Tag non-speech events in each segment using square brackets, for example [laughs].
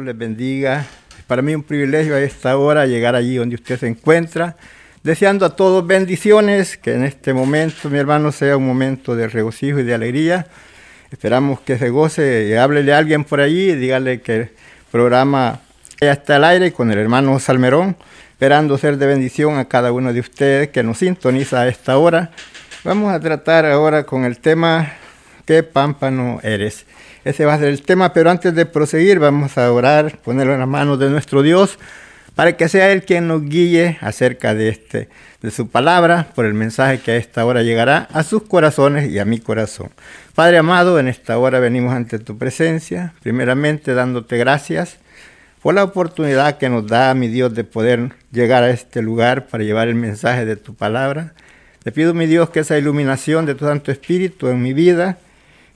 Les bendiga. Para mí un privilegio a esta hora llegar allí donde usted se encuentra. Deseando a todos bendiciones, que en este momento, mi hermano, sea un momento de regocijo y de alegría. Esperamos que se goce háblele a alguien por allí dígale que el programa ya está al aire con el hermano Salmerón, esperando ser de bendición a cada uno de ustedes que nos sintoniza a esta hora. Vamos a tratar ahora con el tema ¿Qué pámpano eres? Ese va a ser el tema, pero antes de proseguir vamos a orar, ponerlo en las manos de nuestro Dios, para que sea Él quien nos guíe acerca de, este, de su palabra, por el mensaje que a esta hora llegará a sus corazones y a mi corazón. Padre amado, en esta hora venimos ante tu presencia, primeramente dándote gracias por la oportunidad que nos da, mi Dios, de poder llegar a este lugar para llevar el mensaje de tu palabra. Te pido, mi Dios, que esa iluminación de tu Santo Espíritu en mi vida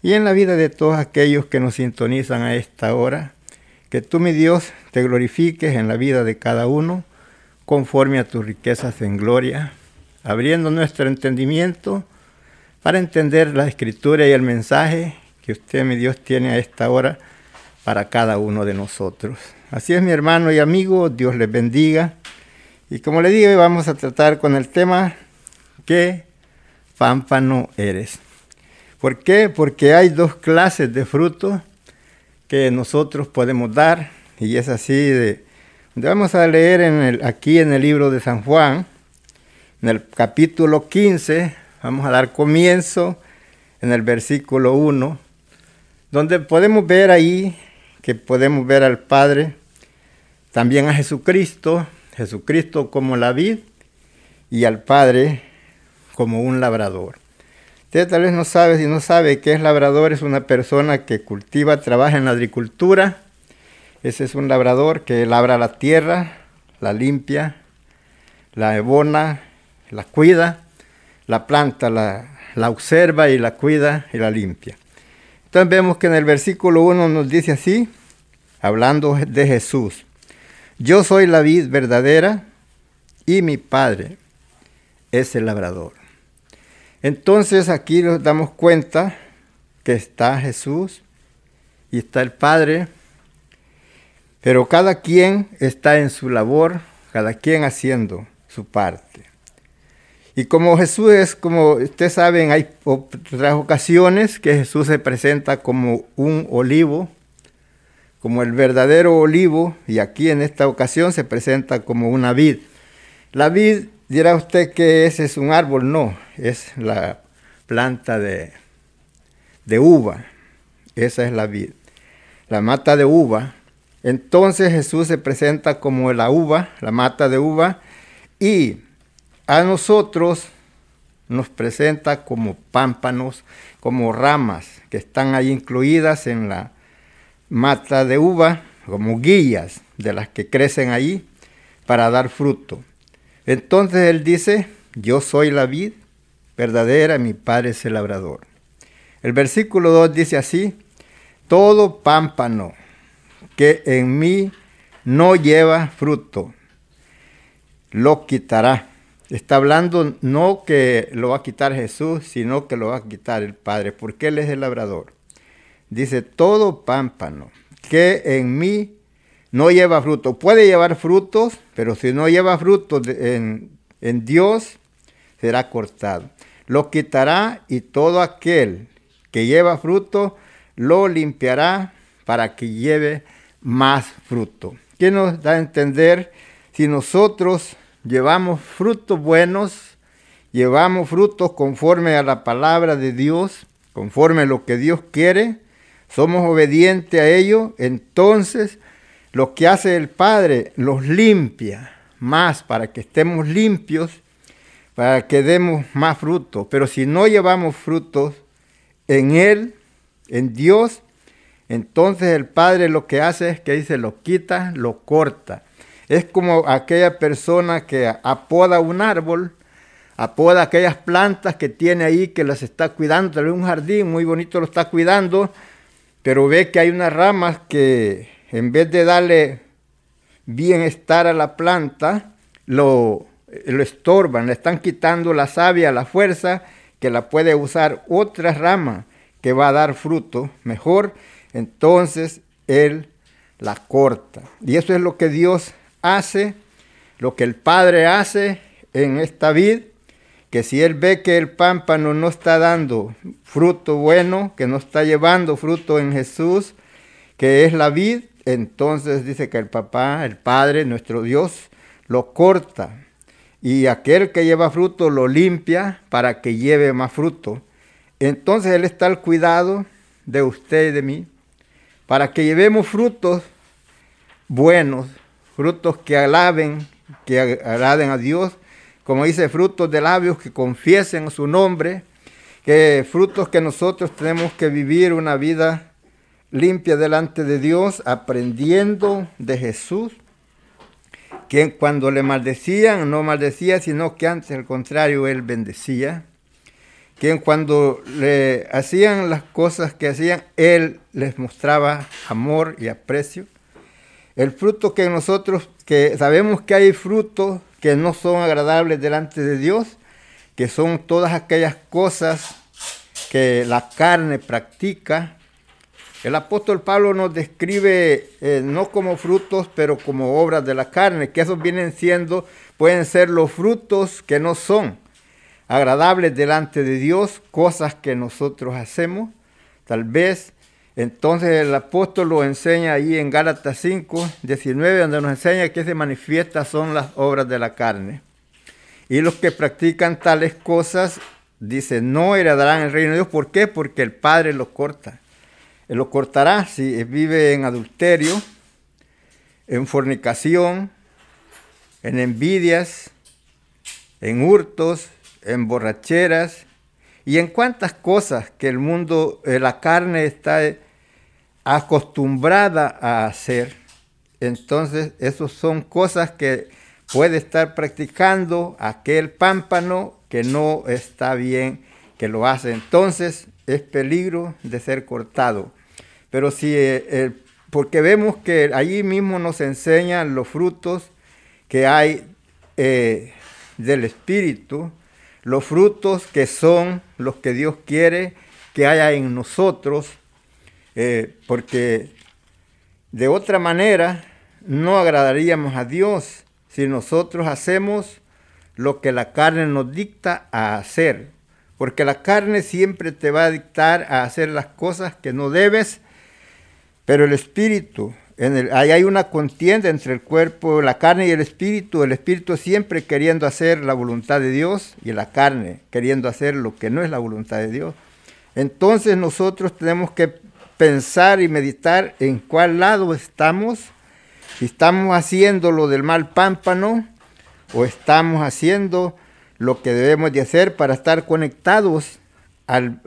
y en la vida de todos aquellos que nos sintonizan a esta hora, que tú, mi Dios, te glorifiques en la vida de cada uno, conforme a tus riquezas en gloria, abriendo nuestro entendimiento para entender la escritura y el mensaje que usted, mi Dios, tiene a esta hora para cada uno de nosotros. Así es, mi hermano y amigo, Dios les bendiga. Y como le digo, vamos a tratar con el tema ¿qué pámpano eres? ¿Por qué? Porque hay dos clases de frutos que nosotros podemos dar y es así de vamos a leer aquí en el libro de San Juan en el capítulo 15 vamos a dar comienzo en el versículo 1 donde podemos ver ahí que podemos ver al Padre también a Jesucristo Jesucristo como la vid y al Padre como un labrador Usted tal vez no sabe, si no sabe qué es labrador, es una persona que cultiva, trabaja en la agricultura. Ese es un labrador que labra la tierra, la limpia, la ebona, la cuida, la planta, la, la observa y la cuida y la limpia. Entonces vemos que en el versículo 1 nos dice así, hablando de Jesús, yo soy la vid verdadera y mi Padre es el labrador. Entonces aquí nos damos cuenta que está Jesús y está el Padre, pero cada quien está en su labor, cada quien haciendo su parte. Y como Jesús es, como ustedes saben, hay otras ocasiones que Jesús se presenta como un olivo, como el verdadero olivo, y aquí en esta ocasión se presenta como una vid. La vid, dirá usted que ese es un árbol, no, es la planta de, de uva, esa es la vid, la mata de uva. Entonces Jesús se presenta como la uva, la mata de uva, y a nosotros nos presenta como pámpanos, como ramas que están ahí incluidas en la mata de uva, como guías de las que crecen ahí para dar fruto. Entonces él dice, yo soy la vid verdadera, mi padre es el labrador. El versículo 2 dice así, todo pámpano que en mí no lleva fruto, lo quitará Está hablando no que lo va a quitar Jesús, sino que lo va a quitar el Padre, porque Él es el labrador. Dice, todo pámpano que en mí no lleva fruto, puede llevar frutos, pero si no lleva frutos en, en Dios, será cortado. Lo quitará y todo aquel que lleva fruto, lo limpiará para que lleve más fruto. ¿Qué nos da a entender si nosotros llevamos frutos buenos, llevamos frutos conforme a la palabra de Dios, conforme a lo que Dios quiere, somos obedientes a ello, entonces lo que hace el Padre los limpia más para que estemos limpios, para que demos más frutos. Pero si no llevamos frutos en Él, en Dios, entonces el Padre lo que hace es que dice, lo quita, lo corta. Es como aquella persona que apoda un árbol, apoda aquellas plantas que tiene ahí, que las está cuidando, tal vez un jardín muy bonito lo está cuidando, pero ve que hay unas ramas que en vez de darle bienestar a la planta, lo, lo estorban, le están quitando la savia, la fuerza, que la puede usar otra rama que va a dar fruto mejor, entonces él la corta. Y eso es lo que Dios hace, lo que el Padre hace en esta vid, que si Él ve que el pámpano no está dando fruto bueno, que no está llevando fruto en Jesús, que es la vid, entonces dice que el papá, el Padre, nuestro Dios, lo corta. Y aquel que lleva fruto lo limpia para que lleve más fruto. Entonces Él está al cuidado de usted y de mí, para que llevemos frutos buenos, frutos que alaben, que agraden a Dios, como dice, frutos de labios que confiesen su nombre, que frutos que nosotros tenemos que vivir una vida limpia delante de Dios, aprendiendo de Jesús, quien cuando le maldecían no maldecía, sino que antes al contrario él bendecía, quien cuando le hacían las cosas que hacían, él les mostraba amor y aprecio. El fruto que nosotros, que sabemos que hay frutos que no son agradables delante de Dios, que son todas aquellas cosas que la carne practica. El apóstol Pablo nos describe eh, no como frutos, pero como obras de la carne, que esos vienen siendo, pueden ser los frutos que no son agradables delante de Dios, cosas que nosotros hacemos, tal vez entonces el apóstol lo enseña ahí en Gálatas 5, 19, donde nos enseña que se manifiesta son las obras de la carne. Y los que practican tales cosas, dice, no heredarán el reino de Dios. ¿Por qué? Porque el Padre los corta. Lo cortará si vive en adulterio, en fornicación, en envidias, en hurtos, en borracheras y en cuantas cosas que el mundo, eh, la carne está acostumbrada a hacer. Entonces, esas son cosas que puede estar practicando aquel pámpano que no está bien que lo hace. Entonces, es peligro de ser cortado. Pero si, eh, porque vemos que allí mismo nos enseñan los frutos que hay eh, del Espíritu, los frutos que son los que Dios quiere que haya en nosotros eh, porque de otra manera no agradaríamos a Dios si nosotros hacemos lo que la carne nos dicta a hacer. Porque la carne siempre te va a dictar a hacer las cosas que no debes, pero el espíritu, ahí hay una contienda entre el cuerpo, la carne y el espíritu. El espíritu siempre queriendo hacer la voluntad de Dios y la carne queriendo hacer lo que no es la voluntad de Dios. Entonces nosotros tenemos que pensar y meditar en cuál lado estamos, si estamos haciendo lo del mal pámpano o estamos haciendo lo que debemos de hacer para estar conectados al,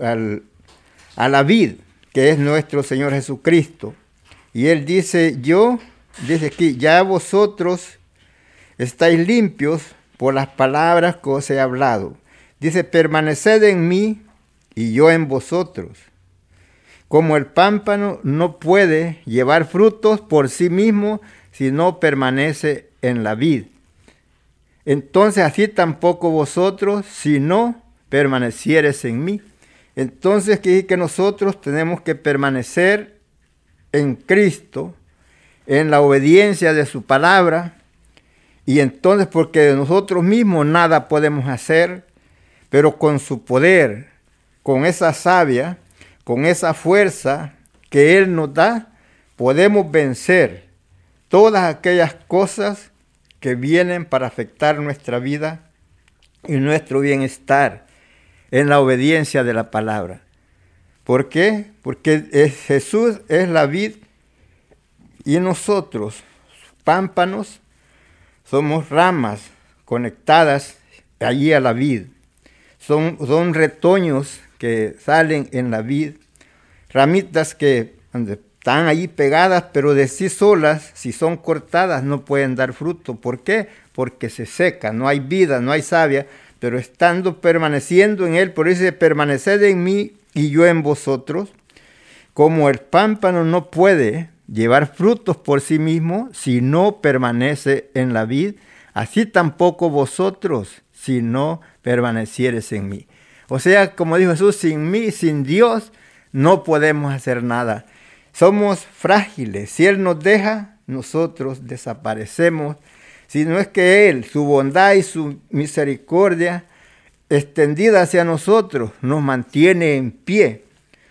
a la vid, que es nuestro Señor Jesucristo. Y Él dice, yo, dice aquí, ya vosotros estáis limpios por las palabras que os he hablado. Dice, permaneced en mí y yo en vosotros. Como el pámpano no puede llevar frutos por sí mismo si no permanece en la vid. Entonces así tampoco vosotros si no permanecieres en mí. Entonces que, que nosotros tenemos que permanecer en Cristo, en la obediencia de su palabra, y entonces porque de nosotros mismos nada podemos hacer, pero con su poder, con esa savia, con esa fuerza que Él nos da, podemos vencer todas aquellas cosas que vienen para afectar nuestra vida y nuestro bienestar en la obediencia de la palabra. ¿Por qué? Porque Jesús es la vid y nosotros, pámpanos, somos ramas conectadas allí a la vid. Son, son retoños que salen en la vid, ramitas que están ahí pegadas, pero de sí solas, si son cortadas, no pueden dar fruto. ¿Por qué? Porque se seca, no hay vida, no hay savia, pero estando permaneciendo en él, por eso dice, permaneced en mí y yo en vosotros, como el pámpano no puede llevar frutos por sí mismo si no permanece en la vid, así tampoco vosotros si no permanecieres en mí. O sea, como dijo Jesús, sin mí, sin Dios, no podemos hacer nada. Somos frágiles. Si Él nos deja, nosotros desaparecemos. Si no es que Él, su bondad y su misericordia extendida hacia nosotros, nos mantiene en pie.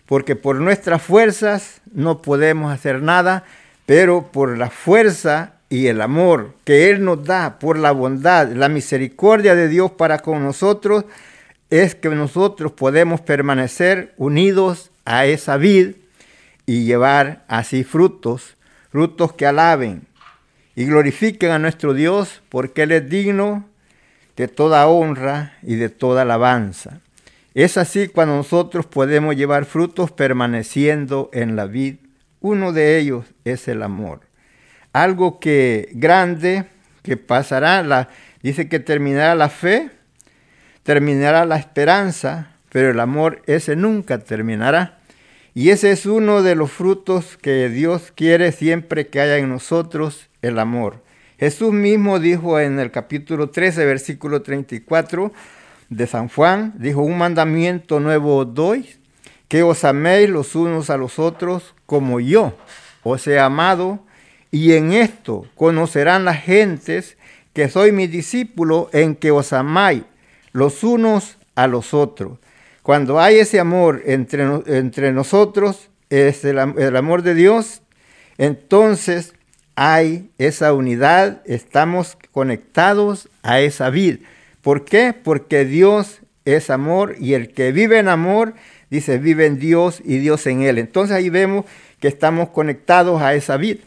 Porque por nuestras fuerzas no podemos hacer nada, pero por la fuerza y el amor que Él nos da, por la bondad, la misericordia de Dios para con nosotros, es que nosotros podemos permanecer unidos a esa vid y llevar así frutos, frutos que alaben y glorifiquen a nuestro Dios porque Él es digno de toda honra y de toda alabanza. Es así cuando nosotros podemos llevar frutos permaneciendo en la vid. Uno de ellos es el amor. Algo que grande que pasará, la, dice que terminará la fe, terminará la esperanza, pero el amor ese nunca terminará. Y ese es uno de los frutos que Dios quiere siempre que haya en nosotros, el amor. Jesús mismo dijo en el capítulo 13, versículo 34 de San Juan, dijo, un mandamiento nuevo os doy, que os améis los unos a los otros como yo os he amado, y en esto conocerán las gentes que soy mi discípulo en que os amáis los unos a los otros. Cuando hay ese amor entre, entre nosotros, es el, el amor de Dios, entonces hay esa unidad, estamos conectados a esa vida. ¿Por qué? Porque Dios es amor y el que vive en amor, dice, vive en Dios y Dios en él. Entonces ahí vemos que estamos conectados a esa vida.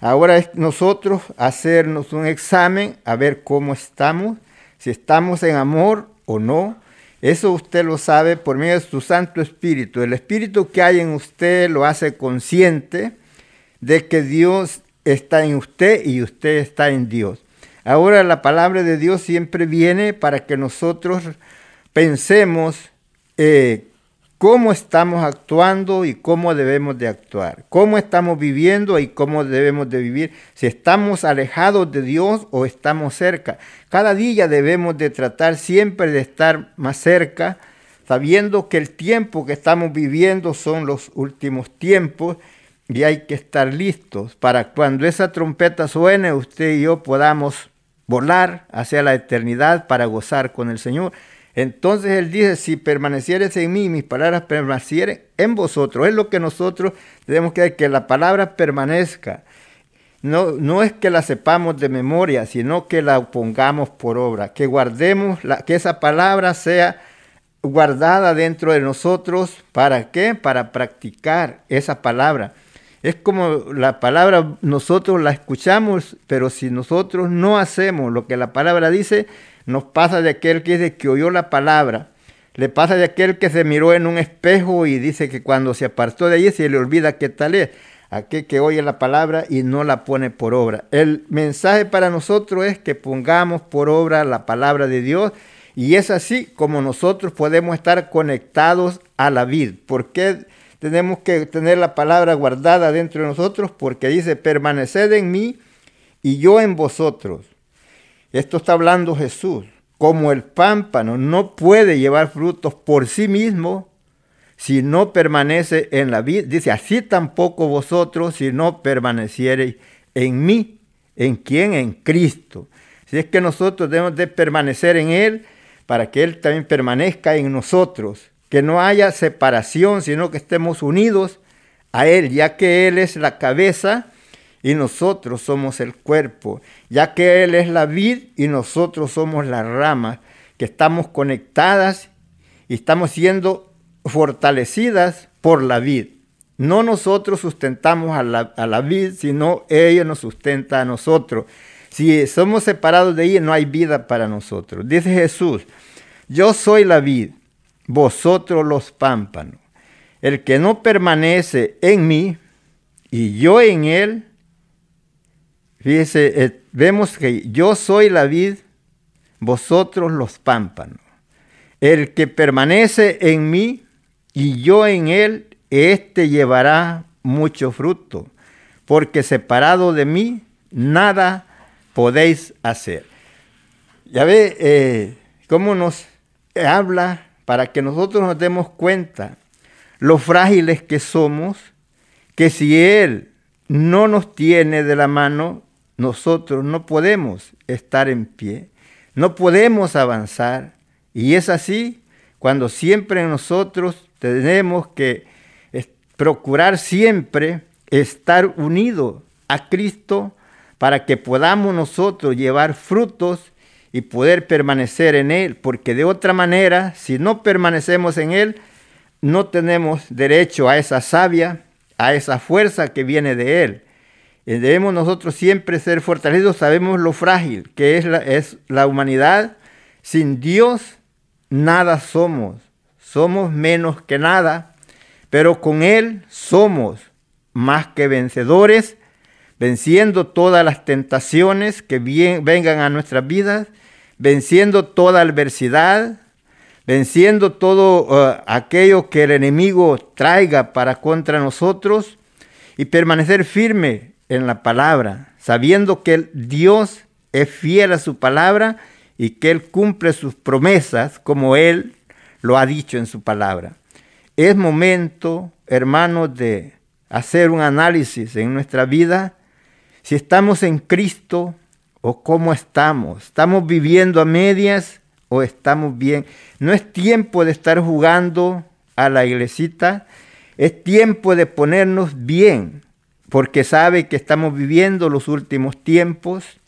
Ahora es nosotros hacernos un examen a ver cómo estamos, si estamos en amor o no. Eso usted lo sabe por medio de su Santo Espíritu. El Espíritu que hay en usted lo hace consciente de que Dios está en usted y usted está en Dios. Ahora la palabra de Dios siempre viene para que nosotros pensemos eh, cómo estamos actuando y cómo debemos de actuar, cómo estamos viviendo y cómo debemos de vivir, si estamos alejados de Dios o estamos cerca. Cada día debemos de tratar siempre de estar más cerca, sabiendo que el tiempo que estamos viviendo son los últimos tiempos y hay que estar listos para cuando esa trompeta suene, usted y yo podamos volar hacia la eternidad para gozar con el Señor. Entonces Él dice, si permanecieres en mí, mis palabras permanecieren en vosotros. Es lo que nosotros tenemos que hacer, que la palabra permanezca. No, no es que la sepamos de memoria, sino que la pongamos por obra, que guardemos, que esa palabra sea guardada dentro de nosotros. ¿Para qué? Para practicar esa palabra. Es como la palabra nosotros la escuchamos, pero si nosotros no hacemos lo que la palabra dice, nos pasa de aquel que dice que oyó la palabra, le pasa de aquel que se miró en un espejo y dice que cuando se apartó de allí se le olvida qué tal es, aquel que oye la palabra y no la pone por obra. El mensaje para nosotros es que pongamos por obra la palabra de Dios y es así como nosotros podemos estar conectados a la vida. ¿Por qué? tenemos que tener la palabra guardada dentro de nosotros porque dice, permaneced en mí y yo en vosotros. Esto está hablando Jesús. Como el pámpano no puede llevar frutos por sí mismo si no permanece en la vida. Dice, así tampoco vosotros si no permaneciereis en mí. ¿En quién? En Cristo. Si es que nosotros debemos de permanecer en Él para que Él también permanezca en nosotros que no haya separación, sino que estemos unidos a Él, ya que Él es la cabeza y nosotros somos el cuerpo, ya que Él es la vid y nosotros somos las ramas, que estamos conectadas y estamos siendo fortalecidas por la vid. No nosotros sustentamos a la, a la vid, sino ella nos sustenta a nosotros. Si somos separados de ella, no hay vida para nosotros. Dice Jesús, yo soy la vid vosotros los pámpanos. El que no permanece en mí y yo en él, fíjese, eh, vemos que yo soy la vid, vosotros los pámpanos. El que permanece en mí y yo en él, éste llevará mucho fruto, porque separado de mí, nada podéis hacer. Ya ve eh, cómo nos habla para que nosotros nos demos cuenta lo frágiles que somos, que si Él no nos tiene de la mano, nosotros no podemos estar en pie, no podemos avanzar. Y es así cuando siempre nosotros tenemos que procurar siempre estar unidos a Cristo para que podamos nosotros llevar frutos y poder permanecer en Él, porque de otra manera, si no permanecemos en Él, no tenemos derecho a esa savia, a esa fuerza que viene de Él. Y debemos nosotros siempre ser fortalecidos, sabemos lo frágil que es la, es la humanidad. Sin Dios nada somos, somos menos que nada, pero con Él somos más que vencedores, venciendo todas las tentaciones que vengan a nuestras vidas venciendo toda adversidad, venciendo todo uh, aquello que el enemigo traiga para contra nosotros y permanecer firme en la palabra, sabiendo que Dios es fiel a su palabra y que Él cumple sus promesas como Él lo ha dicho en su palabra. Es momento, hermanos, de hacer un análisis en nuestra vida. Si estamos en Cristo, o cómo estamos. ¿Estamos viviendo a medias o estamos bien? No es tiempo de estar jugando a la iglesita, es tiempo de ponernos bien, porque sabe que estamos viviendo los últimos tiempos.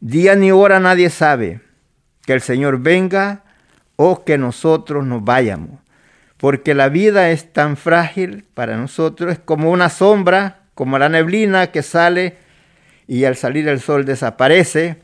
Día ni hora nadie sabe que el Señor venga o que nosotros nos vayamos, porque la vida es tan frágil para nosotros, es como una sombra, como la neblina que sale y al salir el sol desaparece,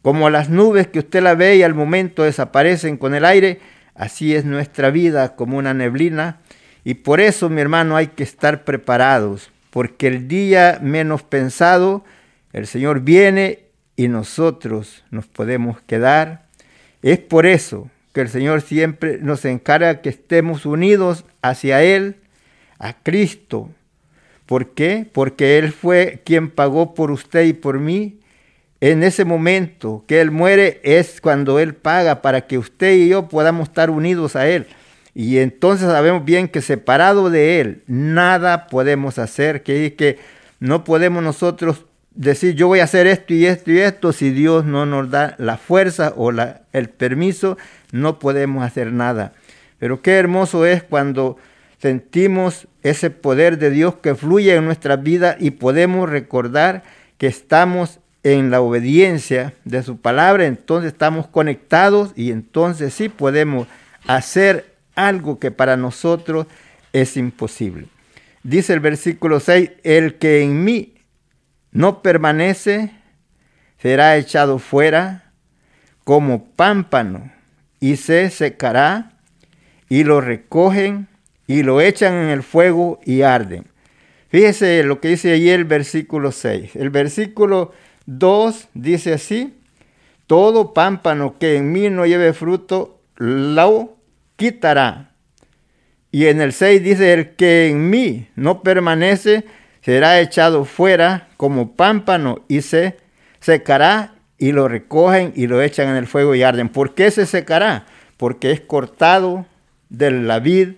como las nubes que usted la ve y al momento desaparecen con el aire, así es nuestra vida como una neblina. Y por eso, mi hermano, hay que estar preparados, porque el día menos pensado, el Señor viene y nosotros nos podemos quedar. Es por eso que el Señor siempre nos encarga que estemos unidos hacia Él, a Cristo, ¿Por qué? Porque Él fue quien pagó por usted y por mí. En ese momento que Él muere es cuando Él paga para que usted y yo podamos estar unidos a Él. Y entonces sabemos bien que separado de Él, nada podemos hacer, que, que no podemos nosotros decir yo voy a hacer esto y esto y esto, si Dios no nos da la fuerza o el permiso, no podemos hacer nada. Pero qué hermoso es cuando sentimos ese poder de Dios que fluye en nuestra vida y podemos recordar que estamos en la obediencia de su palabra, entonces estamos conectados y entonces sí podemos hacer algo que para nosotros es imposible. Dice el versículo 6, el que en mí no permanece será echado fuera como pámpano y se secará y lo recogen y lo echan en el fuego y arden. Fíjese lo que dice allí el versículo 6. El versículo 2 dice así, todo pámpano que en mí no lleve fruto, lo quitará. Y en el 6 dice, el que en mí no permanece, será echado fuera como pámpano y se secará y lo recogen y lo echan en el fuego y arden. ¿Por qué se secará? Porque es cortado de la vid,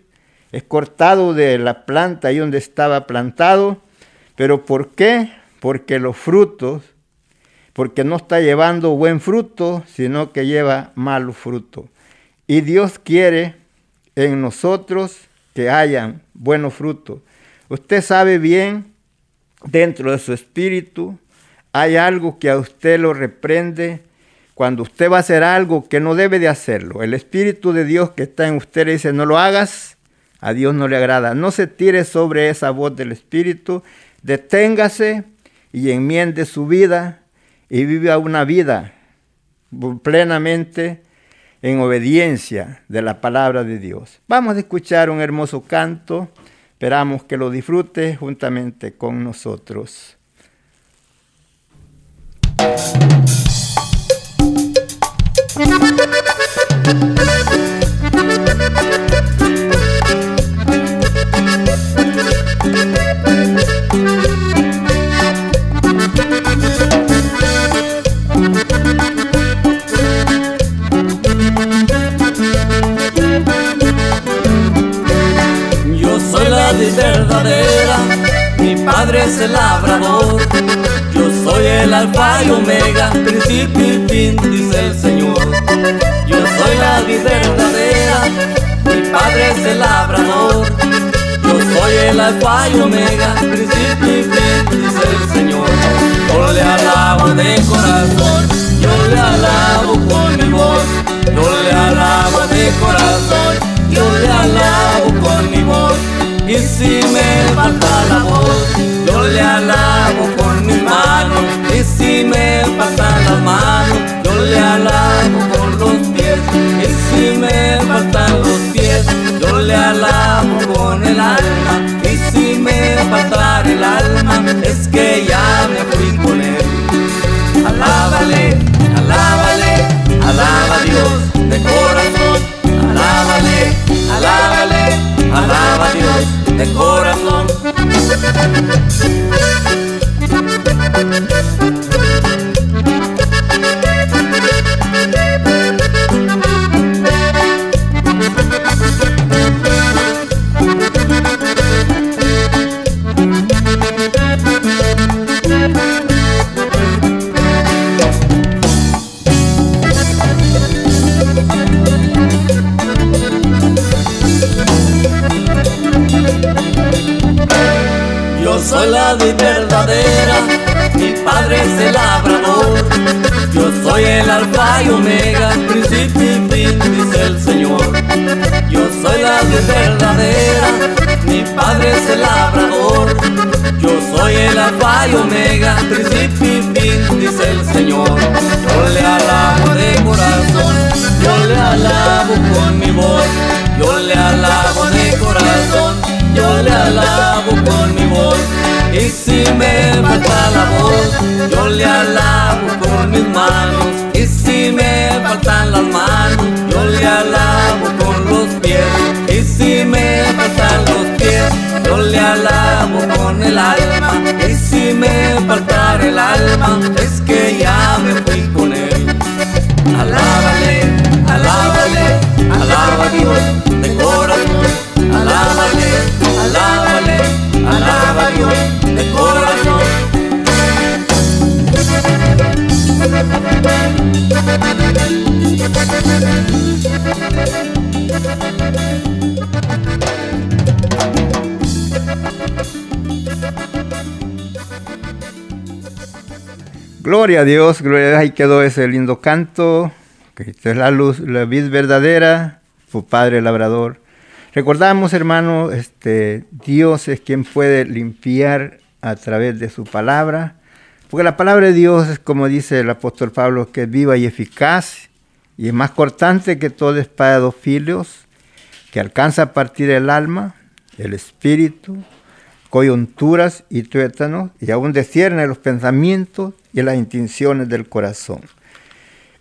es cortado de la planta ahí donde estaba plantado. ¿Pero por qué? Porque los frutos, porque no está llevando buen fruto, sino que lleva mal fruto. Y Dios quiere en nosotros que hayan buenos frutos. Usted sabe bien, dentro de su espíritu, hay algo que a usted lo reprende cuando usted va a hacer algo que no debe de hacerlo. El Espíritu de Dios que está en usted le dice, no lo hagas, a Dios no le agrada. No se tire sobre esa voz del Espíritu, deténgase y enmiende su vida y viva una vida plenamente en obediencia de la palabra de Dios. Vamos a escuchar un hermoso canto. Esperamos que lo disfrute juntamente con nosotros. [laughs] mi padre es el labrador. Yo soy el alfa y omega, principio y fin, dice el Señor. Yo soy la verdadera, mi padre es el labrador. Yo soy el alfa y omega, principio y fin, dice el Señor. Yo le alabo de corazón, yo le alabo con mis manos. Y si me faltan las manos, yo le alabo con los pies. Y si me faltan los pies, yo le alabo con el alma. Y si me falta el alma, es que ya me fui con él. Alábale, alábale, alaba Dios de corazón. Alábale, alábale, alaba Dios de corazón. Yo es el labrador. Yo soy el alfa omega, principio y fin, dice el Señor. Yo soy la vid verdadera, mi padre es el labrador. Yo soy el alfa omega, principio y fin, dice el Señor. Yo le alabo de corazón, yo le alabo con mi voz, yo le alabo de corazón yo le alabo con mi voz. Y si me falta la voz, yo le alabo con mis manos. Y si me faltan las manos, yo le alabo con los pies. Y si me faltan los pies, yo le alabo con el alma. Y si me falta el alma, es que ya me fui con él. Alábale, alábale, alaba a Dios Gloria a Dios, gloria a Dios, ahí quedó ese lindo canto, que es la luz, la vid verdadera, su padre labrador. Recordamos, hermano, este, Dios es quien puede limpiar a través de su palabra porque la palabra de Dios es como dice el apóstol Pablo, que es viva y eficaz y es más cortante que todo espada de dos filos, que alcanza a partir el alma, el espíritu, coyunturas y tuétanos, y aún descierne los pensamientos y las intenciones del corazón.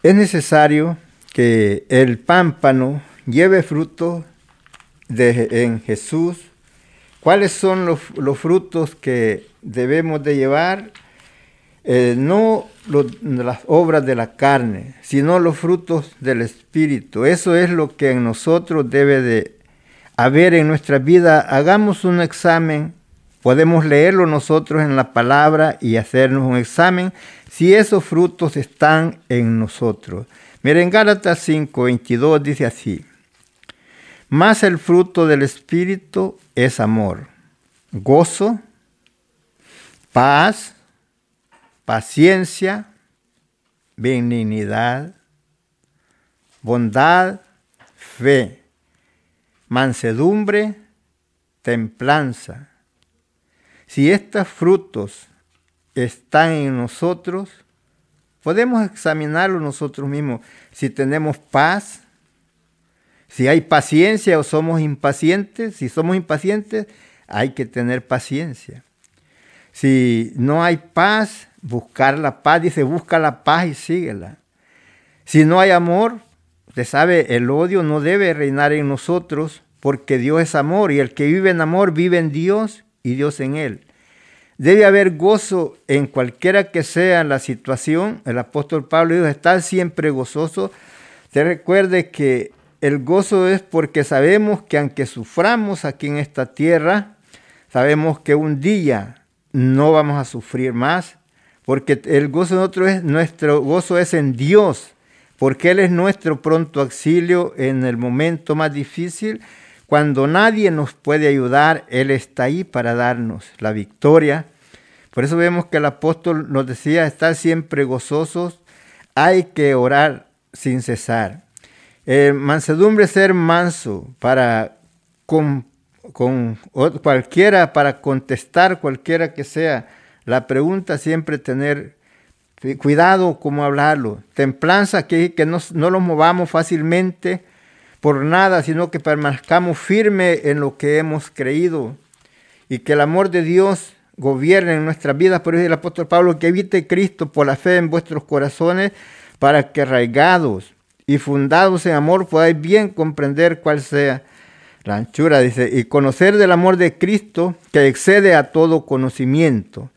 Es necesario que el pámpano lleve fruto en Jesús. ¿Cuáles son los, los, frutos que debemos de llevar? Eh, no las obras de la carne, sino los frutos del Espíritu. Eso es lo que en nosotros debe de haber en nuestra vida. Hagamos un examen Podemos leerlo nosotros en la palabra y hacernos un examen si esos frutos están en nosotros. Miren, Gálatas 5, 22 dice así, más el fruto del Espíritu es amor, gozo, paz, paciencia, benignidad, bondad, fe, mansedumbre, templanza si estos frutos están en nosotros, podemos examinarlo nosotros mismos. Si tenemos paz, si hay paciencia o somos impacientes, si somos impacientes, hay que tener paciencia. Si no hay paz, buscar la paz, dice, busca la paz y síguela. Si no hay amor, usted sabe, el odio no debe reinar en nosotros porque Dios es amor y el que vive en amor vive en Dios y Dios en él. Debe haber gozo en cualquiera que sea la situación. El apóstol Pablo dijo, estar siempre gozoso. Te recuerde que el gozo es porque sabemos que aunque suframos aquí en esta tierra, sabemos que un día no vamos a sufrir más, porque el gozo de nosotros es, nuestro gozo es en Dios, porque Él es nuestro pronto auxilio en el momento más difícil cuando nadie nos puede ayudar, Él está ahí para darnos la victoria. Por eso vemos que el apóstol nos decía, estar siempre gozosos, hay que orar sin cesar. Eh, mansedumbre ser manso para con cualquiera, para contestar cualquiera que sea la pregunta, siempre tener cuidado cómo hablarlo. Templanza, que, que no, no lo movamos fácilmente por nada, sino que permanezcamos firmes en lo que hemos creído y que el amor de Dios gobierne en nuestras vidas. Por eso el apóstol Pablo que evite Cristo por la fe en vuestros corazones para que arraigados y fundados en amor podáis bien comprender cuál sea la anchura, dice, y conocer del amor de Cristo que excede a todo conocimiento.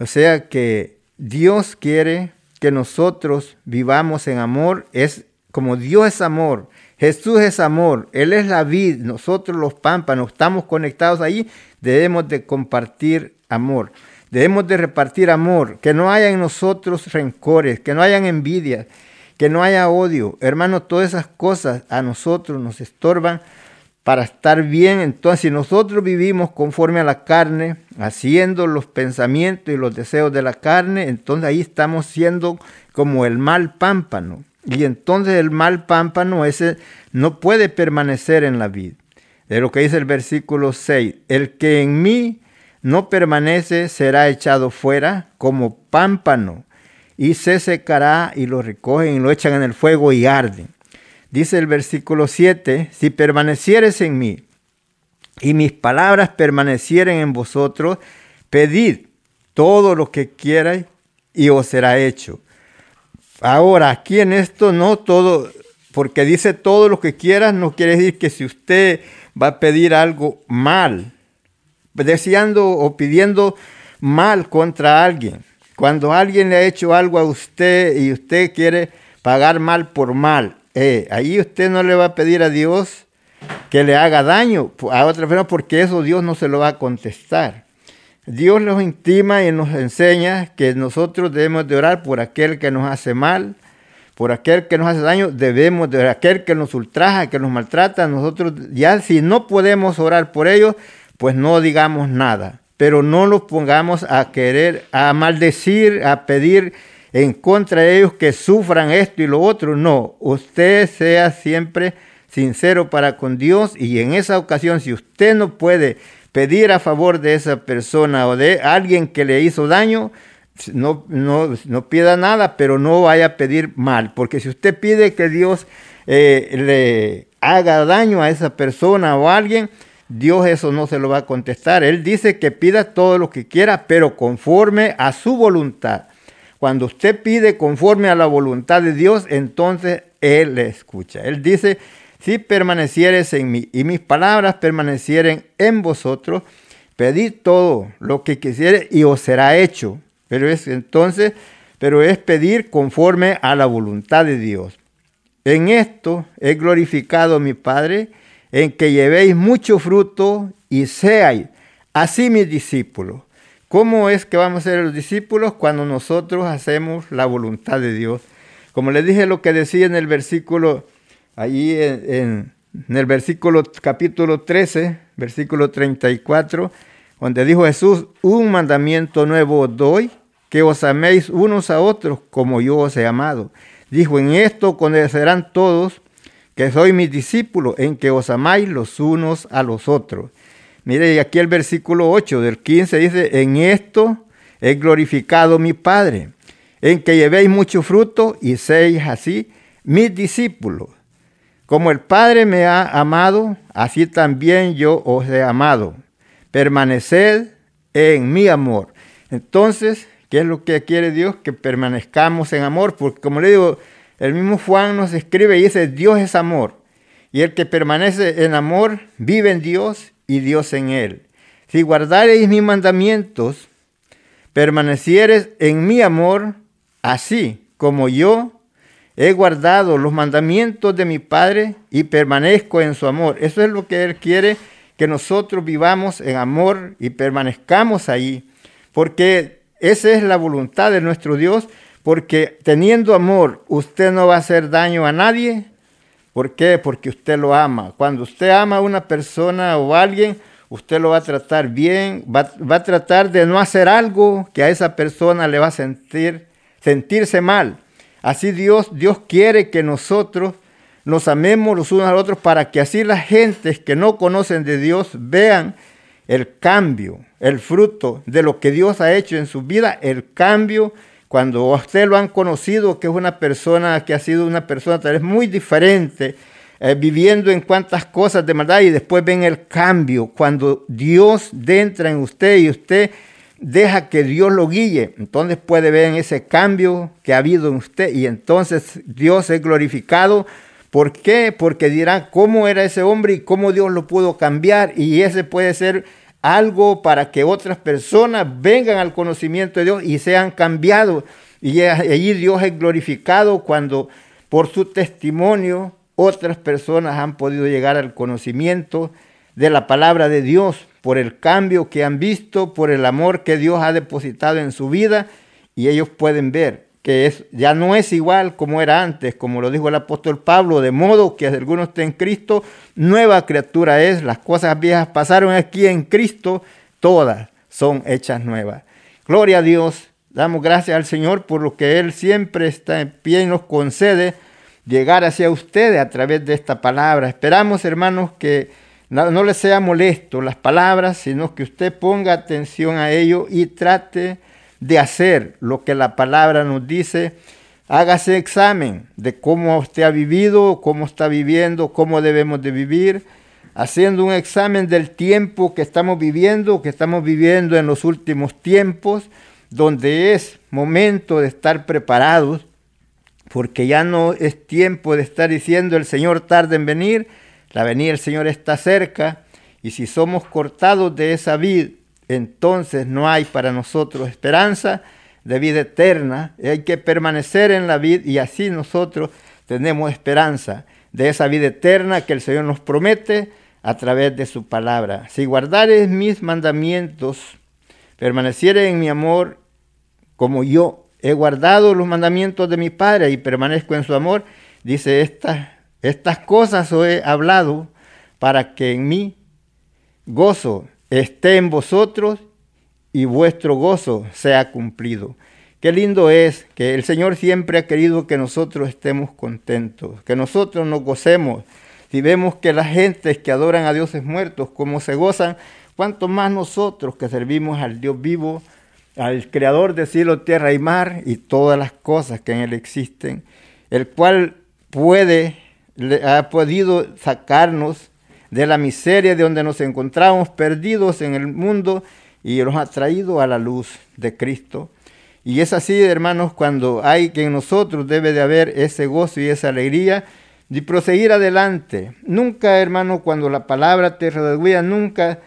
O sea que Dios quiere que nosotros vivamos en amor, es como Dios es amor, Jesús es amor, Él es la vid, nosotros los pámpanos estamos conectados ahí, debemos de compartir amor, debemos de repartir amor, que no haya en nosotros rencores, que no haya envidia, que no haya odio. Hermano, todas esas cosas a nosotros nos estorban para estar bien. Entonces, si nosotros vivimos conforme a la carne, haciendo los pensamientos y los deseos de la carne, entonces ahí estamos siendo como el mal pámpano. Y entonces el mal pámpano ese no puede permanecer en la vida. De lo que dice el versículo 6, el que en mí no permanece será echado fuera como pámpano y se secará y lo recogen y lo echan en el fuego y arden. Dice el versículo 7, si permanecieres en mí y mis palabras permanecieren en vosotros, pedid todo lo que quieras y os será hecho. Ahora, aquí en esto no todo, porque dice todo lo que quieras, no quiere decir que si usted va a pedir algo mal, deseando o pidiendo mal contra alguien. Cuando alguien le ha hecho algo a usted y usted quiere pagar mal por mal, eh, ahí usted no le va a pedir a Dios que le haga daño a otra persona porque eso Dios no se lo va a contestar. Dios nos intima y nos enseña que nosotros debemos de orar por aquel que nos hace mal, por aquel que nos hace daño, debemos de orar, aquel que nos ultraja, que nos maltrata, nosotros ya si no podemos orar por ellos, pues no digamos nada, pero no nos pongamos a querer, a maldecir, a pedir en contra de ellos que sufran esto y lo otro. No, usted sea siempre sincero para con Dios y en esa ocasión si usted no puede pedir a favor de esa persona o de alguien que le hizo daño, no, no, no pida nada, pero no vaya a pedir mal, porque si usted pide que Dios eh, le haga daño a esa persona o a alguien, Dios eso no se lo va a contestar. Él dice que pida todo lo que quiera, pero conforme a su voluntad. Cuando usted pide conforme a la voluntad de Dios, entonces Él le escucha. Él dice, si permanecieres en mí y mis palabras permanecieren en vosotros, pedid todo lo que quisiere y os será hecho. Pero es entonces, pero es pedir conforme a la voluntad de Dios. En esto he glorificado mi Padre, en que llevéis mucho fruto y seáis así mis discípulos. ¿Cómo es que vamos a ser los discípulos? Cuando nosotros hacemos la voluntad de Dios. Como les dije lo que decía en el versículo, allí en, el versículo capítulo 13, versículo 34, donde dijo Jesús, un mandamiento nuevo doy, que os améis unos a otros como yo os he amado. Dijo, en esto conocerán todos que soy mis discípulos, en que os amáis los unos a los otros. Mire, y aquí el versículo 8 del 15 dice, en esto he glorificado mi Padre, en que llevéis mucho fruto y seáis así mis discípulos. Como el Padre me ha amado, así también yo os he amado. Permaneced en mi amor. Entonces, ¿Qué es lo que quiere Dios? Que permanezcamos en amor, porque como le digo, el mismo Juan nos escribe y dice, Dios es amor. Y el que permanece en amor vive en Dios y Dios en él. Si guardareis mis mandamientos, permanecieres en mi amor, así como yo he guardado los mandamientos de mi Padre y permanezco en su amor. Eso es lo que Él quiere, que nosotros vivamos en amor y permanezcamos ahí. Porque esa es la voluntad de nuestro Dios, porque teniendo amor usted no va a hacer daño a nadie. ¿Por qué? Porque usted lo ama. Cuando usted ama a una persona o a alguien, usted lo va a tratar bien, va, a tratar de no hacer algo que a esa persona le va a sentir, sentirse mal. Así Dios, Dios quiere que nosotros nos amemos los unos a los otros para que así las gentes que no conocen de Dios vean el cambio, el fruto de lo que Dios ha hecho en su vida, el cambio, cuando usted lo han conocido, que es una persona que ha sido una persona tal vez muy diferente, eh, viviendo en cuantas cosas de maldad y después ven el cambio, cuando Dios entra en usted y usted deja que Dios lo guíe, entonces puede ver ese cambio que ha habido en usted y entonces Dios es glorificado. ¿Por qué? Porque dirán cómo era ese hombre y cómo Dios lo pudo cambiar y ese puede ser algo para que otras personas vengan al conocimiento de Dios y sean cambiados. Y allí Dios es glorificado cuando por su testimonio otras personas han podido llegar al conocimiento de la palabra de Dios, por el cambio que han visto, por el amor que Dios ha depositado en su vida y ellos pueden ver que es, ya no es igual como era antes, como lo dijo el apóstol Pablo, de modo que alguno esté en Cristo, nueva criatura es, las cosas viejas pasaron aquí en Cristo, todas son hechas nuevas. Gloria a Dios, damos gracias al Señor por lo que Él siempre está en pie y nos concede llegar hacia ustedes a través de esta palabra. Esperamos, hermanos, que no, no les sea molesto las palabras, sino que usted ponga atención a ello y trate de hacer lo que la palabra nos dice, hágase examen de cómo usted ha vivido, cómo está viviendo, cómo debemos de vivir, haciendo un examen del tiempo que estamos viviendo, que estamos viviendo en los últimos tiempos, donde es momento de estar preparados, porque ya no es tiempo de estar diciendo el Señor tarde en venir, la venida del Señor está cerca, y si somos cortados de esa vida, entonces no hay para nosotros esperanza de vida eterna. Hay que permanecer en la vida y así nosotros tenemos esperanza de esa vida eterna que el Señor nos promete a través de su palabra. Si guardares mis mandamientos, permaneciere en mi amor como yo he guardado los mandamientos de mi Padre y permanezco en su amor, dice, estas, estas cosas os he hablado para que en mí gozo esté en vosotros y vuestro gozo sea cumplido. Qué lindo es que el Señor siempre ha querido que nosotros estemos contentos, que nosotros nos gocemos. Si vemos que las gentes que adoran a dioses muertos, como se gozan, cuanto más nosotros que servimos al Dios vivo, al Creador de cielo, tierra y mar y todas las cosas que en Él existen, el cual puede, ha podido sacarnos de la miseria de donde nos encontramos perdidos en el mundo y nos ha traído a la luz de Cristo y es así, hermanos, cuando hay que en nosotros debe de haber ese gozo y esa alegría de proseguir adelante. Nunca, hermano, cuando la palabra te redarguya, nunca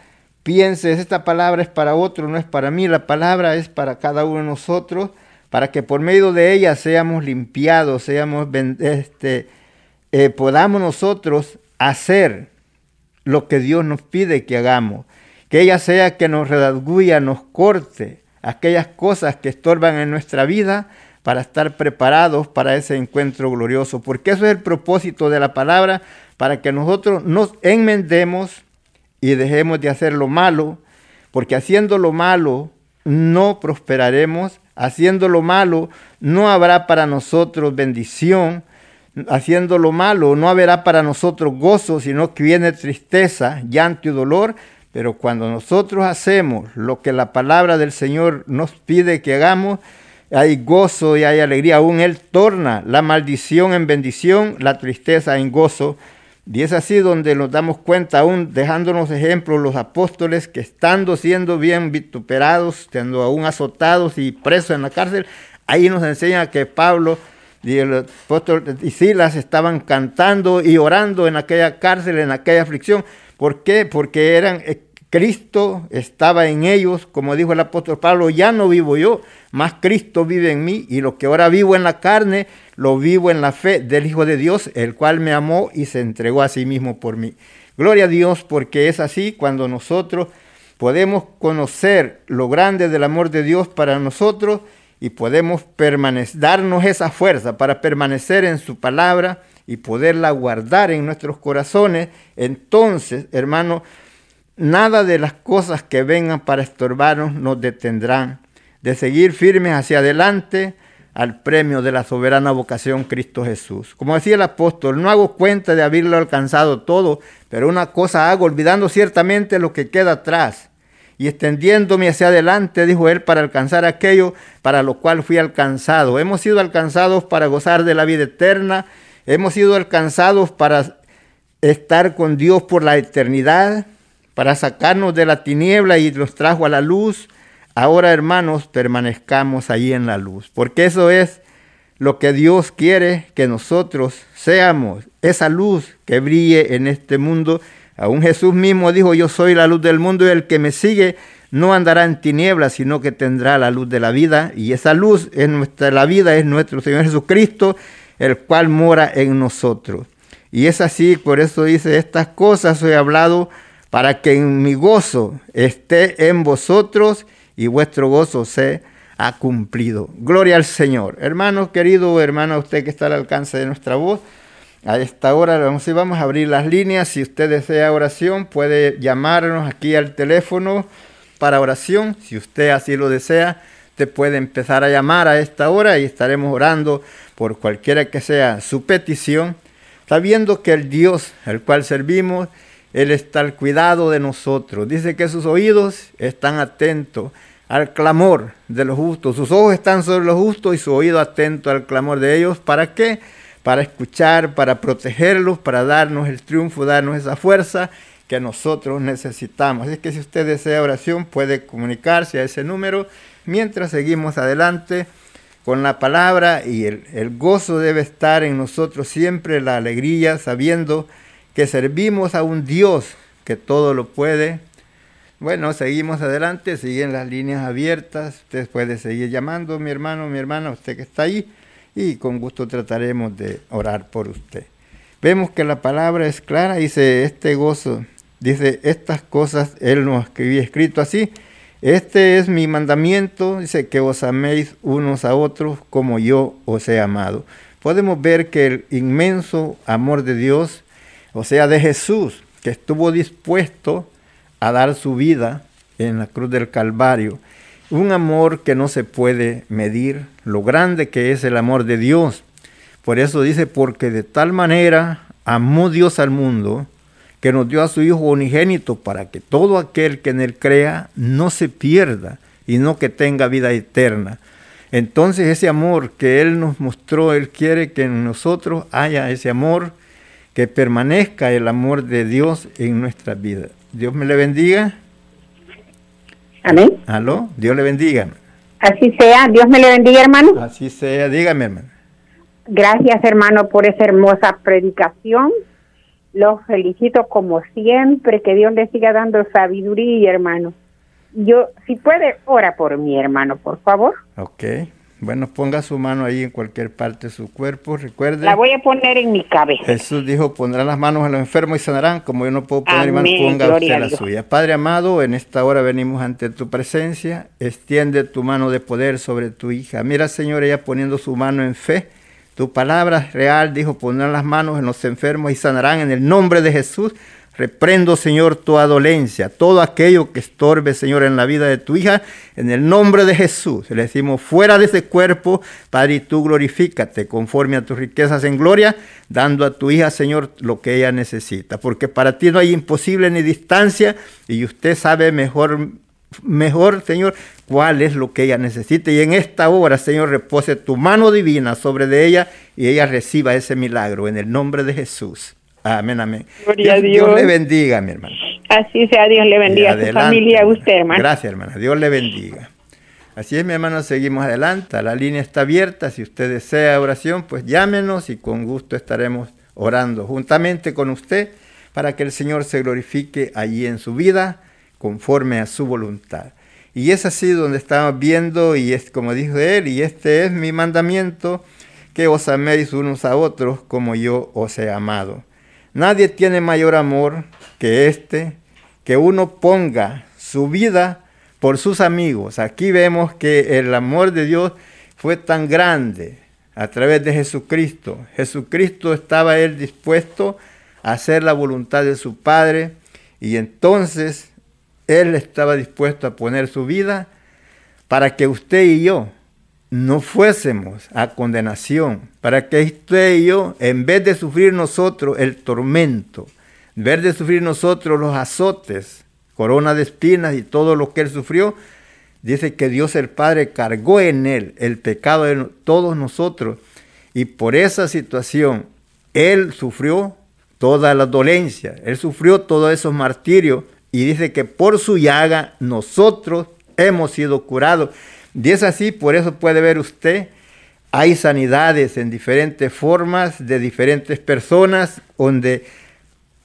pienses, esta palabra es para otro, no es para mí, la palabra es para cada uno de nosotros, para que por medio de ella seamos limpiados, seamos, este, eh, podamos nosotros hacer lo que Dios nos pide que hagamos. Que ella sea que nos redarguya, nos corte, aquellas cosas que estorban en nuestra vida para estar preparados para ese encuentro glorioso. Porque eso es el propósito de la palabra, para que nosotros nos enmendemos y dejemos de hacer lo malo, porque haciendo lo malo no prosperaremos, haciendo lo malo no habrá para nosotros bendición, haciendo lo malo no habrá para nosotros gozo, sino que viene tristeza, llanto y dolor, pero cuando nosotros hacemos lo que la palabra del Señor nos pide que hagamos, hay gozo y hay alegría. Aún Él torna la maldición en bendición, la tristeza en gozo. Y es así donde nos damos cuenta, aún dejándonos ejemplos los apóstoles que estando siendo bien vituperados, estando aún azotados y presos en la cárcel, ahí nos enseña que Pablo y el apóstol y Silas estaban cantando y orando en aquella cárcel, en aquella aflicción. ¿Por qué? Porque eran eh, Cristo estaba en ellos, como dijo el apóstol Pablo, ya no vivo yo, más Cristo vive en mí y lo que ahora vivo en la carne, lo vivo en la fe del Hijo de Dios, el cual me amó y se entregó a sí mismo por mí. Gloria a Dios porque es así cuando nosotros podemos conocer lo grande del amor de Dios para nosotros y podemos darnos esa fuerza para permanecer en su palabra y poderla guardar en nuestros corazones. Entonces, hermano, Nada de las cosas que vengan para estorbarnos nos detendrán de seguir firmes hacia adelante al premio de la soberana vocación Cristo Jesús. Como decía el apóstol, no hago cuenta de haberlo alcanzado todo, pero una cosa hago, olvidando ciertamente lo que queda atrás y extendiéndome hacia adelante, dijo él, para alcanzar aquello para lo cual fui alcanzado. Hemos sido alcanzados para gozar de la vida eterna, hemos sido alcanzados para estar con Dios por la eternidad, para sacarnos de la tiniebla y nos trajo a la luz. Ahora, hermanos, permanezcamos allí en la luz, porque eso es lo que Dios quiere que nosotros seamos, esa luz que brille en este mundo. Aún Jesús mismo dijo, yo soy la luz del mundo y el que me sigue no andará en tinieblas, sino que tendrá la luz de la vida. Y esa luz es nuestra, la vida es nuestro Señor Jesucristo, el cual mora en nosotros. Y es así, por eso dice, estas cosas he hablado para que en mi gozo esté en vosotros y vuestro gozo se ha cumplido. Gloria al Señor. Hermano querido, hermano, usted que está al alcance de nuestra voz, a esta hora vamos, vamos a abrir las líneas. Si usted desea oración, puede llamarnos aquí al teléfono para oración. Si usted así lo desea, usted puede empezar a llamar a esta hora y estaremos orando por cualquiera que sea su petición, sabiendo que el Dios al cual servimos él está al cuidado de nosotros. Dice que sus oídos están atentos al clamor de los justos. Sus ojos están sobre los justos y su oído atento al clamor de ellos. ¿Para qué? Para escuchar, para protegerlos, para darnos el triunfo, darnos esa fuerza que nosotros necesitamos. Así que si usted desea oración, puede comunicarse a ese número mientras seguimos adelante con la palabra y el, el gozo debe estar en nosotros siempre, la alegría, sabiendo que servimos a un Dios que todo lo puede. Bueno, seguimos adelante, siguen las líneas abiertas. Usted puede seguir llamando, mi hermano, mi hermana, usted que está ahí, y con gusto trataremos de orar por usted. Vemos que la palabra es clara, dice este gozo, dice estas cosas, él nos había escrito así. Este es mi mandamiento, dice que os améis unos a otros como yo os he amado. Podemos ver que el inmenso amor de Dios o sea, de Jesús, que estuvo dispuesto a dar su vida en la cruz del Calvario. Un amor que no se puede medir, lo grande que es el amor de Dios. Por eso dice, porque de tal manera amó Dios al mundo, que nos dio a su Hijo unigénito para que todo aquel que en él crea no se pierda y no que tenga vida eterna. Entonces ese amor que Él nos mostró, Él quiere que en nosotros haya ese amor, que permanezca el amor de Dios en nuestra vida. Dios me le bendiga. Amén. Aló, Dios le bendiga. Así sea, Dios me le bendiga, hermano. Así sea, dígame, hermano. Gracias, hermano, por esa hermosa predicación. Los felicito como siempre, que Dios le siga dando sabiduría, hermano. Yo, si puede, ora por mi hermano, por favor. Ok. Bueno, ponga su mano ahí en cualquier parte de su cuerpo, recuerde. La voy a poner en mi cabeza. Jesús dijo, pondrán las manos a los enfermos y sanarán. Como yo no puedo poner mi mano, Amén, ponga gloria usted la suya. Padre amado, en esta hora venimos ante tu presencia. Extiende tu mano de poder sobre tu hija. Mira, Señor, ella poniendo su mano en fe. Tu palabra es real, dijo, pondrán las manos en los enfermos y sanarán en el nombre de Jesús. Reprendo, Señor, toda dolencia, todo aquello que estorbe, Señor, en la vida de tu hija, en el nombre de Jesús. Le decimos, fuera de ese cuerpo, Padre, y tú glorifícate conforme a tus riquezas en gloria, dando a tu hija, Señor, lo que ella necesita. Porque para ti no hay imposible ni distancia, y usted sabe mejor, mejor, Señor, cuál es lo que ella necesita. Y en esta hora, Señor, repose tu mano divina sobre de ella y ella reciba ese milagro en el nombre de Jesús. Amén, amén. Gloria a Dios, Dios. le bendiga, mi hermano. Así sea, Dios le bendiga a su familia, a usted, hermano. Gracias, hermana. Dios le bendiga. Así es, mi hermano, seguimos adelante. La línea está abierta. Si usted desea oración, pues llámenos y con gusto estaremos orando juntamente con usted para que el Señor se glorifique allí en su vida conforme a su voluntad. Y es así donde estamos viendo, y es como dijo él, y este es mi mandamiento, que os améis unos a otros como yo os he amado. Nadie tiene mayor amor que este, que uno ponga su vida por sus amigos. Aquí vemos que el amor de Dios fue tan grande a través de Jesucristo. Jesucristo estaba él dispuesto a hacer la voluntad de su Padre y entonces él estaba dispuesto a poner su vida para que usted y yo no fuésemos a condenación, para que usted y en vez de sufrir nosotros el tormento, en vez de sufrir nosotros los azotes, corona de espinas y todo lo que él sufrió, dice que Dios el Padre cargó en él el pecado de todos nosotros y por esa situación él sufrió toda la dolencia, él sufrió todos esos martirios y dice que por su llaga nosotros hemos sido curados. Y es así, por eso puede ver usted, hay sanidades en diferentes formas de diferentes personas, donde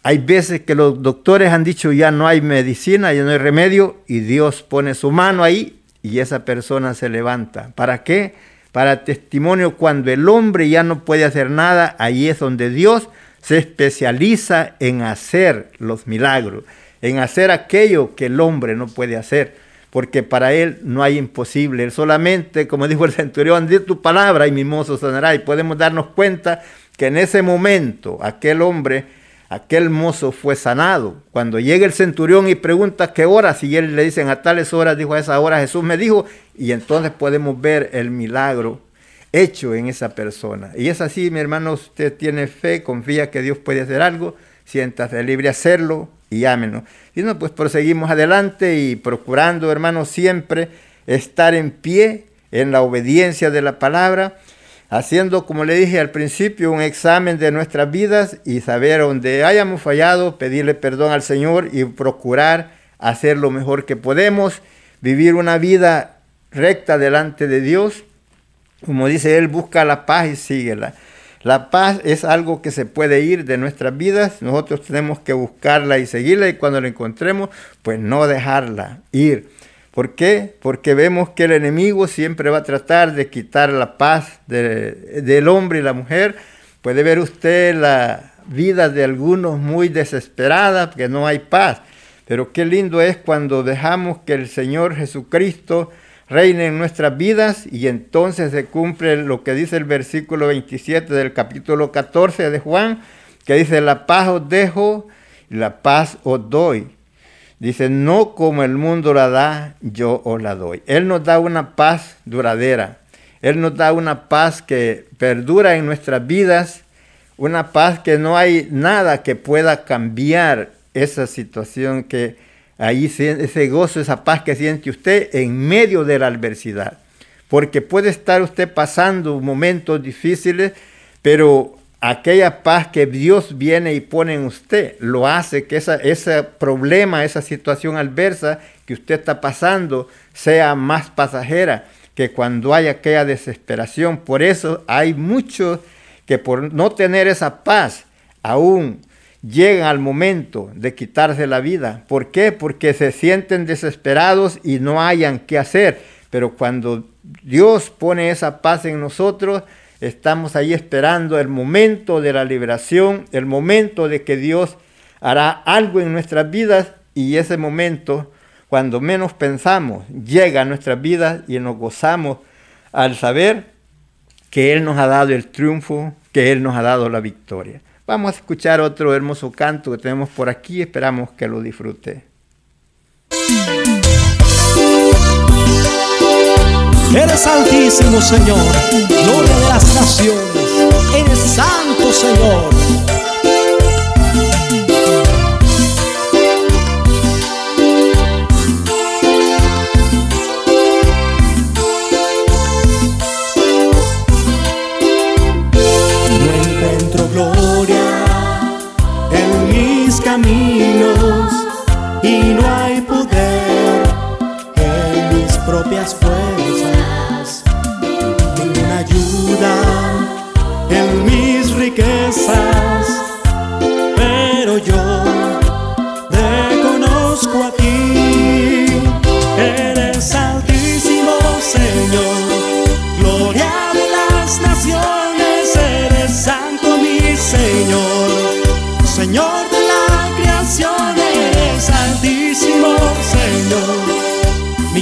hay veces que los doctores han dicho ya no hay medicina, ya no hay remedio, y Dios pone su mano ahí y esa persona se levanta. ¿Para qué? Para testimonio cuando el hombre ya no puede hacer nada, ahí es donde Dios se especializa en hacer los milagros, en hacer aquello que el hombre no puede hacer porque para él no hay imposible. Él solamente, como dijo el centurión, di tu palabra y mi mozo sanará. Y podemos darnos cuenta que en ese momento aquel hombre, aquel mozo fue sanado. Cuando llega el centurión y pregunta qué horas, y él le dicen a tales horas, dijo a esa hora Jesús me dijo, y entonces podemos ver el milagro hecho en esa persona. Y es así, mi hermano, usted tiene fe, confía que Dios puede hacer algo, siéntase libre a hacerlo y ámenos. Y no, pues proseguimos adelante y procurando, hermanos, siempre estar en pie en la obediencia de la palabra, haciendo, como le dije al principio, un examen de nuestras vidas y saber dónde hayamos fallado, pedirle perdón al Señor y procurar hacer lo mejor que podemos, vivir una vida recta delante de Dios. Como dice él, busca la paz y síguela. La paz es algo que se puede ir de nuestras vidas, nosotros tenemos que buscarla y seguirla y cuando la encontremos, pues no dejarla ir. ¿Por qué? Porque vemos que el enemigo siempre va a tratar de quitar la paz de, del hombre y la mujer. Puede ver usted la vida de algunos muy desesperada, que no hay paz. Pero qué lindo es cuando dejamos que el Señor Jesucristo reine en nuestras vidas y entonces se cumple lo que dice el versículo 27 del capítulo 14 de Juan, que dice, la paz os dejo y la paz os doy. Dice, no como el mundo la da, yo os la doy. Él nos da una paz duradera. Él nos da una paz que perdura en nuestras vidas, una paz que no hay nada que pueda cambiar esa situación que ahí ese gozo, esa paz que siente usted en medio de la adversidad. Porque puede estar usted pasando momentos difíciles, pero aquella paz que Dios viene y pone en usted, lo hace que esa, ese problema, esa situación adversa que usted está pasando sea más pasajera que cuando hay aquella desesperación. Por eso hay muchos que por no tener esa paz aún llegan al momento de quitarse la vida. ¿Por qué? Porque se sienten desesperados y no hayan qué hacer. Pero cuando Dios pone esa paz en nosotros, Estamos ahí esperando el momento de la liberación, el momento de que Dios hará algo en nuestras vidas y ese momento, cuando menos pensamos, llega a nuestras vidas y nos gozamos al saber que Él nos ha dado el triunfo, que Él nos ha dado la victoria. Vamos a escuchar otro hermoso canto que tenemos por aquí, esperamos que lo disfrute. Eres altísimo, Señor, gloria de las naciones. Eres santo, Señor.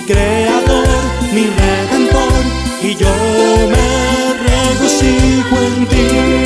Creador, mi redentor, y yo me regocijo en ti.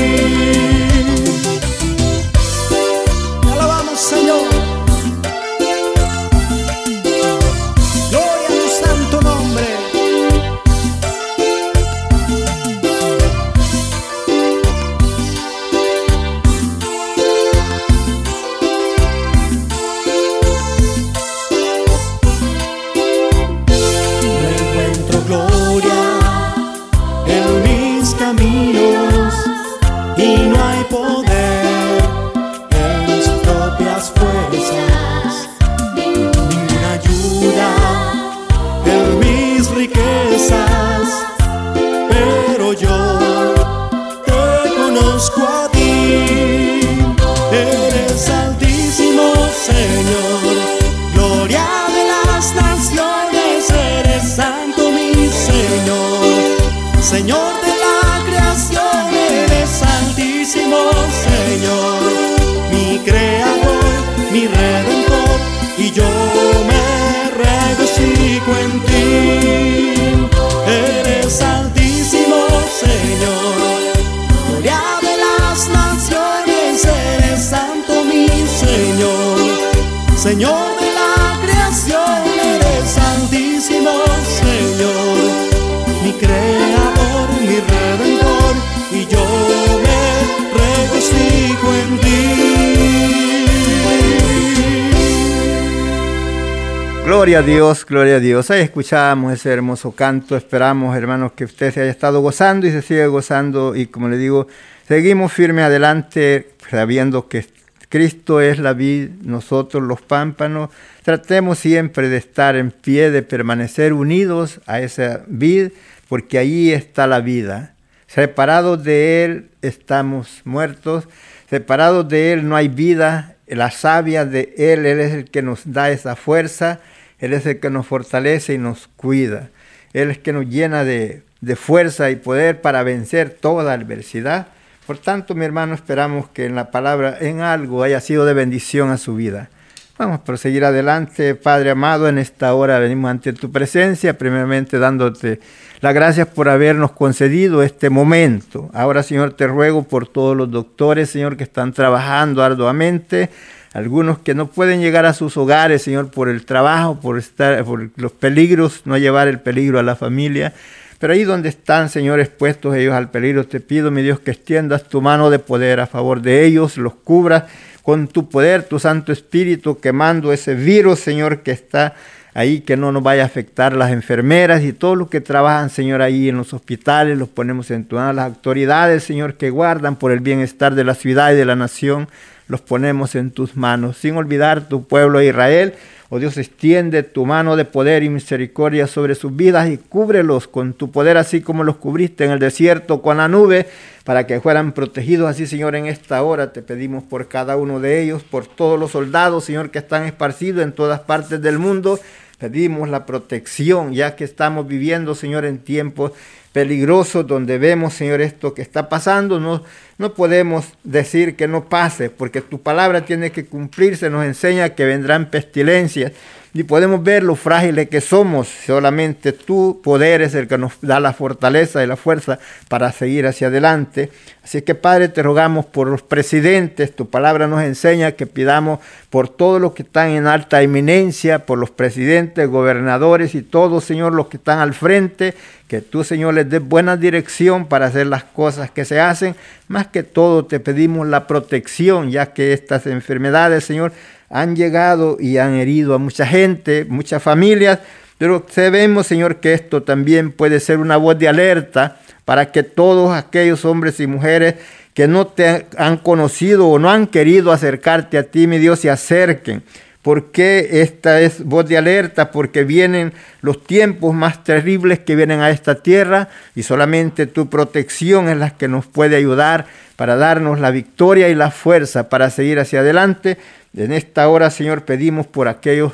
Gloria a Dios, gloria a Dios. Ahí escuchábamos ese hermoso canto. Esperamos, hermanos, que usted se haya estado gozando y se siga gozando. Y como le digo, seguimos firme adelante, sabiendo que Cristo es la vid, nosotros los pámpanos. Tratemos siempre de estar en pie, de permanecer unidos a esa vid, porque ahí está la vida. Separados de Él estamos muertos. Separados de Él no hay vida. La savia de Él, Él es el que nos da esa fuerza él es el que nos fortalece y nos cuida. Él es el que nos llena de, fuerza y poder para vencer toda adversidad. Por tanto, mi hermano, esperamos que en la palabra, en algo, haya sido de bendición a su vida. Vamos a proseguir adelante, Padre amado, en esta hora venimos ante tu presencia, primeramente dándote las gracias por habernos concedido este momento. Ahora, Señor, te ruego por todos los doctores, Señor, que están trabajando arduamente algunos que no pueden llegar a sus hogares, Señor, por el trabajo, por, estar, por los peligros, no llevar el peligro a la familia. Pero ahí donde están, Señor, expuestos ellos al peligro, te pido, mi Dios, que extiendas tu mano de poder a favor de ellos, los cubras con tu poder, tu Santo Espíritu, quemando ese virus, Señor, que está ahí, que no nos vaya a afectar las enfermeras y todos los que trabajan, Señor, ahí en los hospitales, los ponemos en tu mano, las autoridades, Señor, que guardan por el bienestar de la ciudad y de la nación, los ponemos en tus manos, sin olvidar tu pueblo Israel Oh Dios, extiende tu mano de poder y misericordia sobre sus vidas y cúbrelos con tu poder, así como los cubriste en el desierto con la nube, para que fueran protegidos. Así, Señor, en esta hora te pedimos por cada uno de ellos, por todos los soldados, Señor, que están esparcidos en todas partes del mundo. Pedimos la protección, ya que estamos viviendo, Señor, en tiempos peligrosos donde vemos, Señor, esto que está pasando. No, no podemos decir que no pase, porque tu palabra tiene que cumplirse. Nos enseña que vendrán pestilencias y podemos ver lo frágiles que somos. Solamente tu poder es el que nos da la fortaleza y la fuerza para seguir hacia adelante. Así que Padre, te rogamos por los presidentes. Tu palabra nos enseña que pidamos por todos los que están en alta eminencia, por los presidentes, gobernadores y todos, Señor, los que están al frente. Que tú, Señor, les des buena dirección para hacer las cosas que se hacen. Más que todo, te pedimos la protección, ya que estas enfermedades, Señor, han llegado y han herido a mucha gente, muchas familias, pero sabemos, Señor, que esto también puede ser una voz de alerta para que todos aquellos hombres y mujeres que no te han conocido o no han querido acercarte a ti, mi Dios, se acerquen. ¿Por qué esta es voz de alerta? Porque vienen los tiempos más terribles que vienen a esta tierra y solamente tu protección es la que nos puede ayudar para darnos la victoria y la fuerza para seguir hacia adelante. En esta hora, Señor, pedimos por aquellos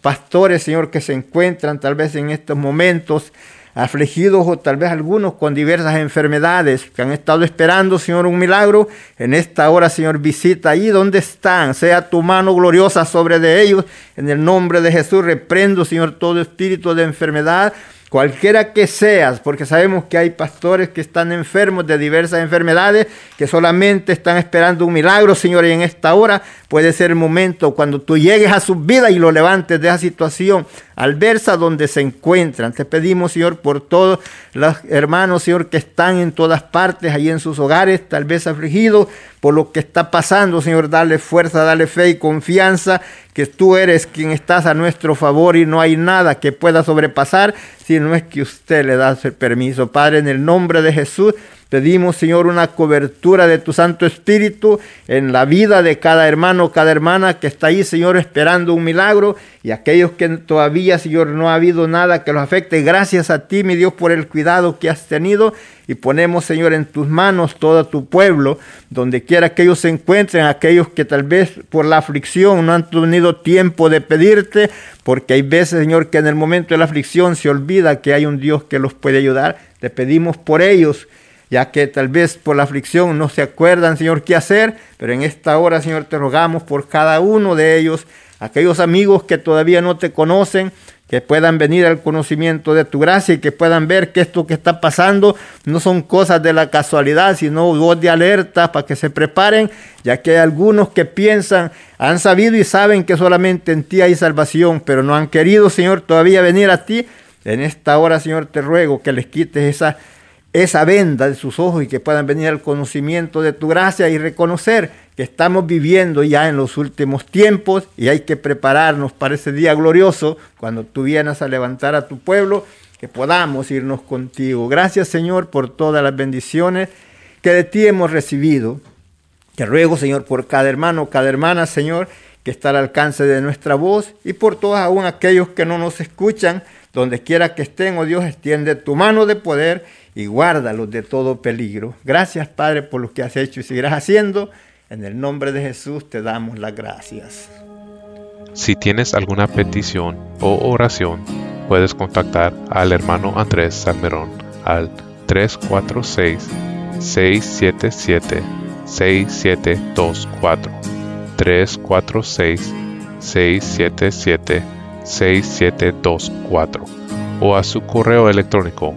pastores, Señor, que se encuentran tal vez en estos momentos afligidos o tal vez algunos con diversas enfermedades que han estado esperando, Señor, un milagro. En esta hora, Señor, visita ahí donde están. Sea tu mano gloriosa sobre de ellos. En el nombre de Jesús reprendo, Señor, todo espíritu de enfermedad cualquiera que seas, porque sabemos que hay pastores que están enfermos de diversas enfermedades, que solamente están esperando un milagro, Señor, y en esta hora puede ser el momento cuando tú llegues a su vida y lo levantes de esa situación adversa donde se encuentran. Te pedimos, Señor, por todos los hermanos, Señor, que están en todas partes, ahí en sus hogares, tal vez afligidos por lo que está pasando, Señor, dale fuerza, dale fe y confianza que tú eres quien estás a nuestro favor y no hay nada que pueda sobrepasar si no es que usted le da el permiso. Padre, en el nombre de Jesús, Pedimos, Señor, una cobertura de tu Santo Espíritu en la vida de cada hermano, cada hermana que está ahí, Señor, esperando un milagro. Y aquellos que todavía, Señor, no ha habido nada que los afecte. Gracias a ti, mi Dios, por el cuidado que has tenido. Y ponemos, Señor, en tus manos todo tu pueblo, donde quiera que ellos se encuentren, aquellos que tal vez por la aflicción no han tenido tiempo de pedirte, porque hay veces, Señor, que en el momento de la aflicción se olvida que hay un Dios que los puede ayudar. Te pedimos por ellos ya que tal vez por la aflicción no se acuerdan, Señor, qué hacer, pero en esta hora, Señor, te rogamos por cada uno de ellos, aquellos amigos que todavía no te conocen, que puedan venir al conocimiento de tu gracia y que puedan ver que esto que está pasando no son cosas de la casualidad, sino voz de alerta para que se preparen, ya que hay algunos que piensan, han sabido y saben que solamente en ti hay salvación, pero no han querido, Señor, todavía venir a ti. En esta hora, Señor, te ruego que les quites esa esa venda de sus ojos y que puedan venir al conocimiento de tu gracia y reconocer que estamos viviendo ya en los últimos tiempos y hay que prepararnos para ese día glorioso cuando tú vienes a levantar a tu pueblo, que podamos irnos contigo. Gracias Señor por todas las bendiciones que de ti hemos recibido. Te ruego Señor por cada hermano, cada hermana Señor, que está al alcance de nuestra voz y por todos aún aquellos que no nos escuchan, donde quiera que estén, oh Dios, extiende tu mano de poder y guárdalos de todo peligro. Gracias, Padre, por lo que has hecho y seguirás haciendo. En el nombre de Jesús te damos las gracias. Si tienes alguna petición o oración, puedes contactar al hermano Andrés Salmerón al 346-677-6724. 346-677-6724 o a su correo electrónico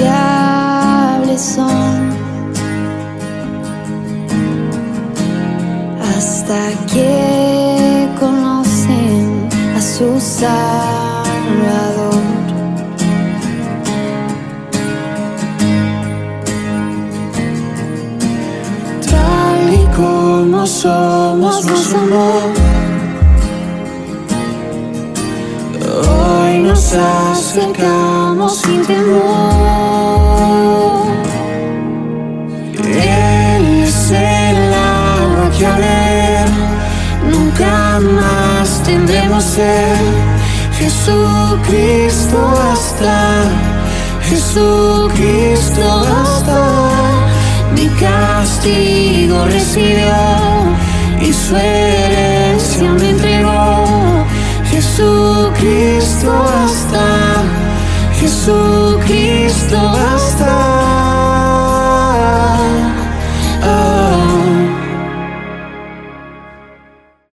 insaciables son hasta que conocen a su Salvador. Tal y como somos, nos amó. Hoy nos acercamos sin temor. Él es el agua que a ver nunca más tendremos sed. Jesucristo hasta, Jesucristo hasta. Mi castigo recibió y su herencia me entregó. Jesucristo hasta, Jesucristo basta.